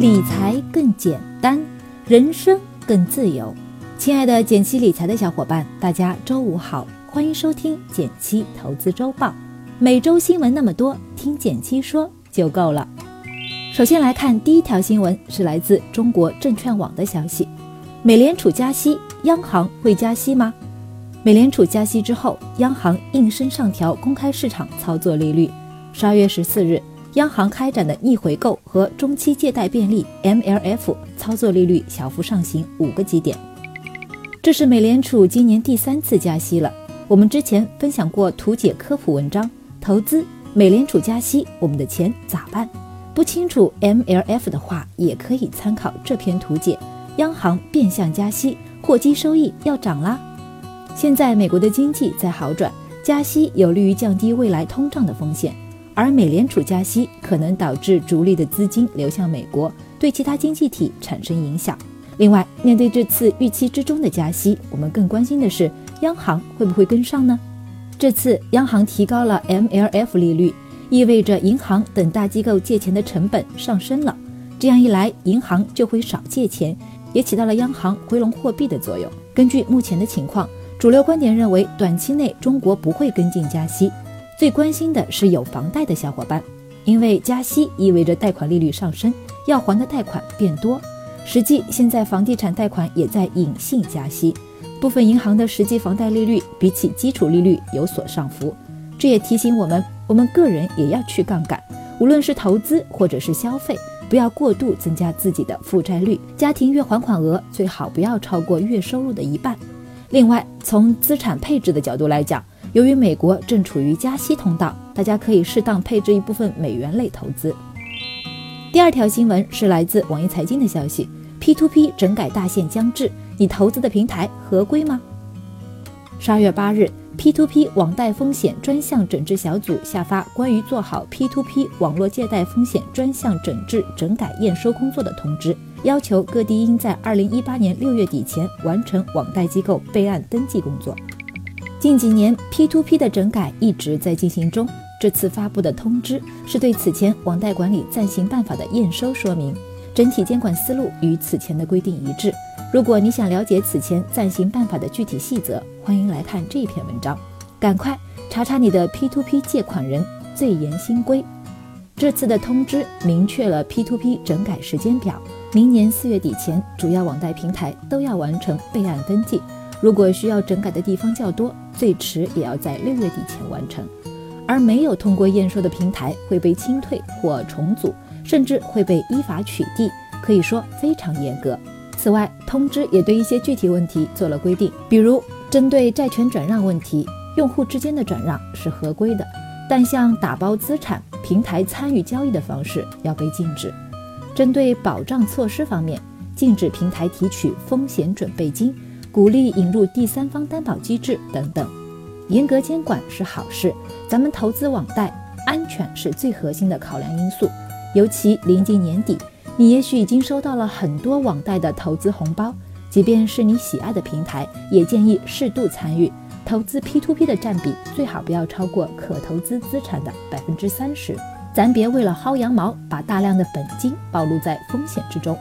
理财更简单，人生更自由。亲爱的减七理财的小伙伴，大家周五好，欢迎收听减七投资周报。每周新闻那么多，听减七说就够了。首先来看第一条新闻，是来自中国证券网的消息：美联储加息，央行会加息吗？美联储加息之后，央行应声上调公开市场操作利率。十二月十四日。央行开展的逆回购和中期借贷便利 （MLF） 操作利率小幅上行五个基点，这是美联储今年第三次加息了。我们之前分享过图解科普文章，投资美联储加息，我们的钱咋办？不清楚 MLF 的话，也可以参考这篇图解。央行变相加息，货基收益要涨啦。现在美国的经济在好转，加息有利于降低未来通胀的风险。而美联储加息可能导致逐利的资金流向美国，对其他经济体产生影响。另外，面对这次预期之中的加息，我们更关心的是央行会不会跟上呢？这次央行提高了 MLF 利率，意味着银行等大机构借钱的成本上升了。这样一来，银行就会少借钱，也起到了央行回笼货币的作用。根据目前的情况，主流观点认为，短期内中国不会跟进加息。最关心的是有房贷的小伙伴，因为加息意味着贷款利率上升，要还的贷款变多。实际现在房地产贷款也在隐性加息，部分银行的实际房贷利率比起基础利率有所上浮。这也提醒我们，我们个人也要去杠杆，无论是投资或者是消费，不要过度增加自己的负债率。家庭月还款额最好不要超过月收入的一半。另外，从资产配置的角度来讲，由于美国正处于加息通道，大家可以适当配置一部分美元类投资。第二条新闻是来自网易财经的消息：P2P 整改大限将至，你投资的平台合规吗？十二月八日，P2P 网贷风险专项整治小组下发关于做好 P2P 网络借贷风险专项整治整改验收工作的通知，要求各地应在二零一八年六月底前完成网贷机构备案登记工作。近几年，P2P 的整改一直在进行中。这次发布的通知是对此前网贷管理暂行办法的验收说明，整体监管思路与此前的规定一致。如果你想了解此前暂行办法的具体细则，欢迎来看这篇文章。赶快查查你的 P2P 借款人最严新规。这次的通知明确了 P2P 整改时间表，明年四月底前，主要网贷平台都要完成备案登记。如果需要整改的地方较多，最迟也要在六月底前完成。而没有通过验收的平台会被清退或重组，甚至会被依法取缔，可以说非常严格。此外，通知也对一些具体问题做了规定，比如针对债权转让问题，用户之间的转让是合规的，但像打包资产、平台参与交易的方式要被禁止。针对保障措施方面，禁止平台提取风险准备金。鼓励引入第三方担保机制等等，严格监管是好事。咱们投资网贷，安全是最核心的考量因素。尤其临近年底，你也许已经收到了很多网贷的投资红包。即便是你喜爱的平台，也建议适度参与。投资 P2P 的占比最好不要超过可投资资产的百分之三十。咱别为了薅羊毛，把大量的本金暴露在风险之中。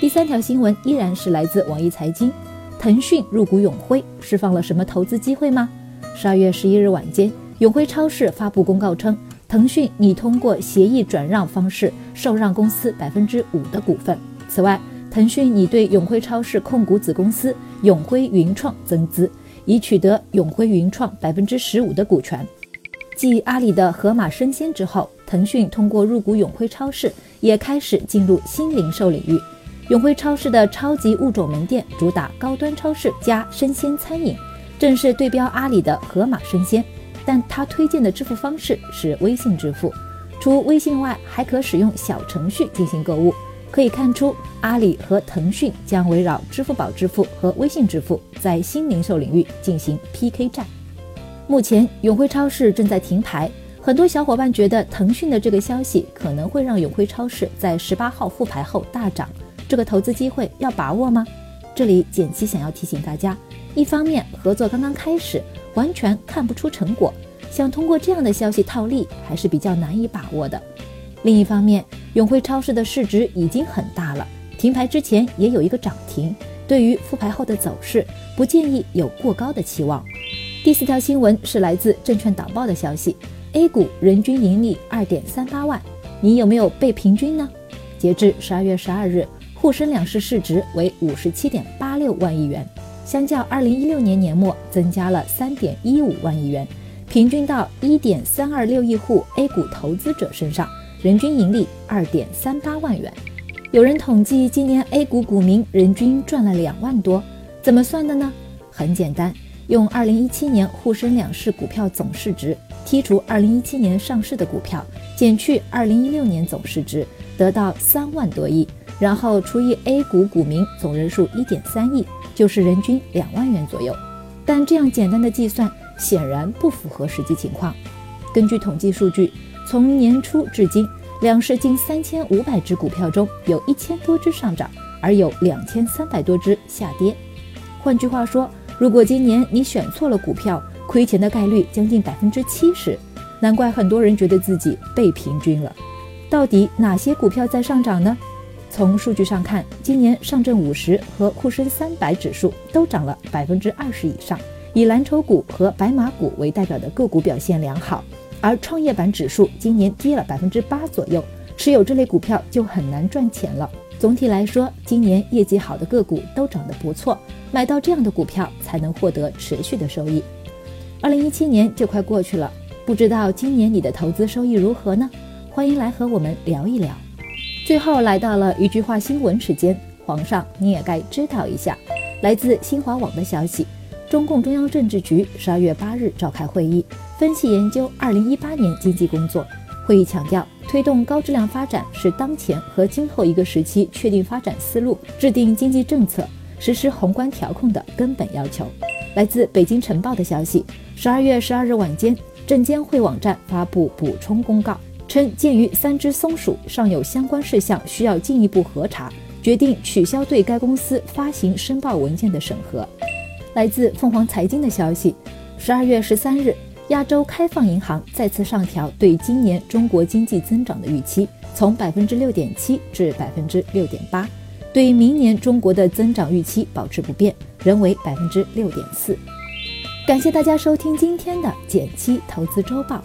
第三条新闻依然是来自网易财经。腾讯入股永辉，释放了什么投资机会吗？十二月十一日晚间，永辉超市发布公告称，腾讯拟通过协议转让方式受让公司百分之五的股份。此外，腾讯拟对永辉超市控股子公司永辉云创增资，以取得永辉云创百分之十五的股权。继阿里的盒马生鲜之后，腾讯通过入股永辉超市，也开始进入新零售领域。永辉超市的超级物种门店主打高端超市加生鲜餐饮，正是对标阿里的盒马生鲜，但它推荐的支付方式是微信支付。除微信外，还可使用小程序进行购物。可以看出，阿里和腾讯将围绕支付宝支付和微信支付，在新零售领域进行 PK 战。目前，永辉超市正在停牌，很多小伙伴觉得腾讯的这个消息可能会让永辉超市在十八号复牌后大涨。这个投资机会要把握吗？这里简七想要提醒大家：一方面合作刚刚开始，完全看不出成果，想通过这样的消息套利还是比较难以把握的；另一方面，永辉超市的市值已经很大了，停牌之前也有一个涨停。对于复牌后的走势，不建议有过高的期望。第四条新闻是来自证券导报的消息：A 股人均盈利二点三八万，你有没有被平均呢？截至十二月十二日，沪深两市市值为五十七点八六万亿元，相较二零一六年年末增加了三点一五万亿元，平均到一点三二六亿户 A 股投资者身上，人均盈利二点三八万元。有人统计，今年 A 股股民人均赚了两万多，怎么算的呢？很简单，用二零一七年沪深两市股票总市值剔除二零一七年上市的股票，减去二零一六年总市值，得到三万多亿，然后除以 A 股股民总人数一点三亿，就是人均两万元左右。但这样简单的计算显然不符合实际情况。根据统计数据，从年初至今。两市近三千五百只股票中有一千多只上涨，而有两千三百多只下跌。换句话说，如果今年你选错了股票，亏钱的概率将近百分之七十。难怪很多人觉得自己被平均了。到底哪些股票在上涨呢？从数据上看，今年上证五十和沪深三百指数都涨了百分之二十以上，以蓝筹股和白马股为代表的个股表现良好。而创业板指数今年跌了百分之八左右，持有这类股票就很难赚钱了。总体来说，今年业绩好的个股都涨得不错，买到这样的股票才能获得持续的收益。二零一七年就快过去了，不知道今年你的投资收益如何呢？欢迎来和我们聊一聊。最后来到了一句话新闻时间，皇上你也该知道一下。来自新华网的消息，中共中央政治局十二月八日召开会议。分析研究二零一八年经济工作会议强调，推动高质量发展是当前和今后一个时期确定发展思路、制定经济政策、实施宏观调控的根本要求。来自北京晨报的消息，十二月十二日晚间，证监会网站发布补充公告，称鉴于三只松鼠尚有相关事项需要进一步核查，决定取消对该公司发行申报文件的审核。来自凤凰财经的消息，十二月十三日。亚洲开放银行再次上调对今年中国经济增长的预期，从百分之六点七至百分之六点八，对明年中国的增长预期保持不变，仍为百分之六点四。感谢大家收听今天的减七投资周报，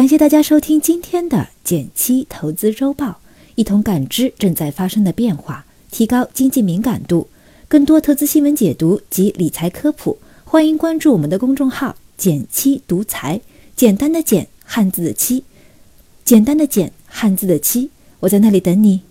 感谢大家收听今天的减七投资周报，一同感知正在发生的变化，提高经济敏感度。更多投资新闻解读及理财科普，欢迎关注我们的公众号“减七独裁”，简单的简，汉字的七，简单的简，汉字的七，我在那里等你。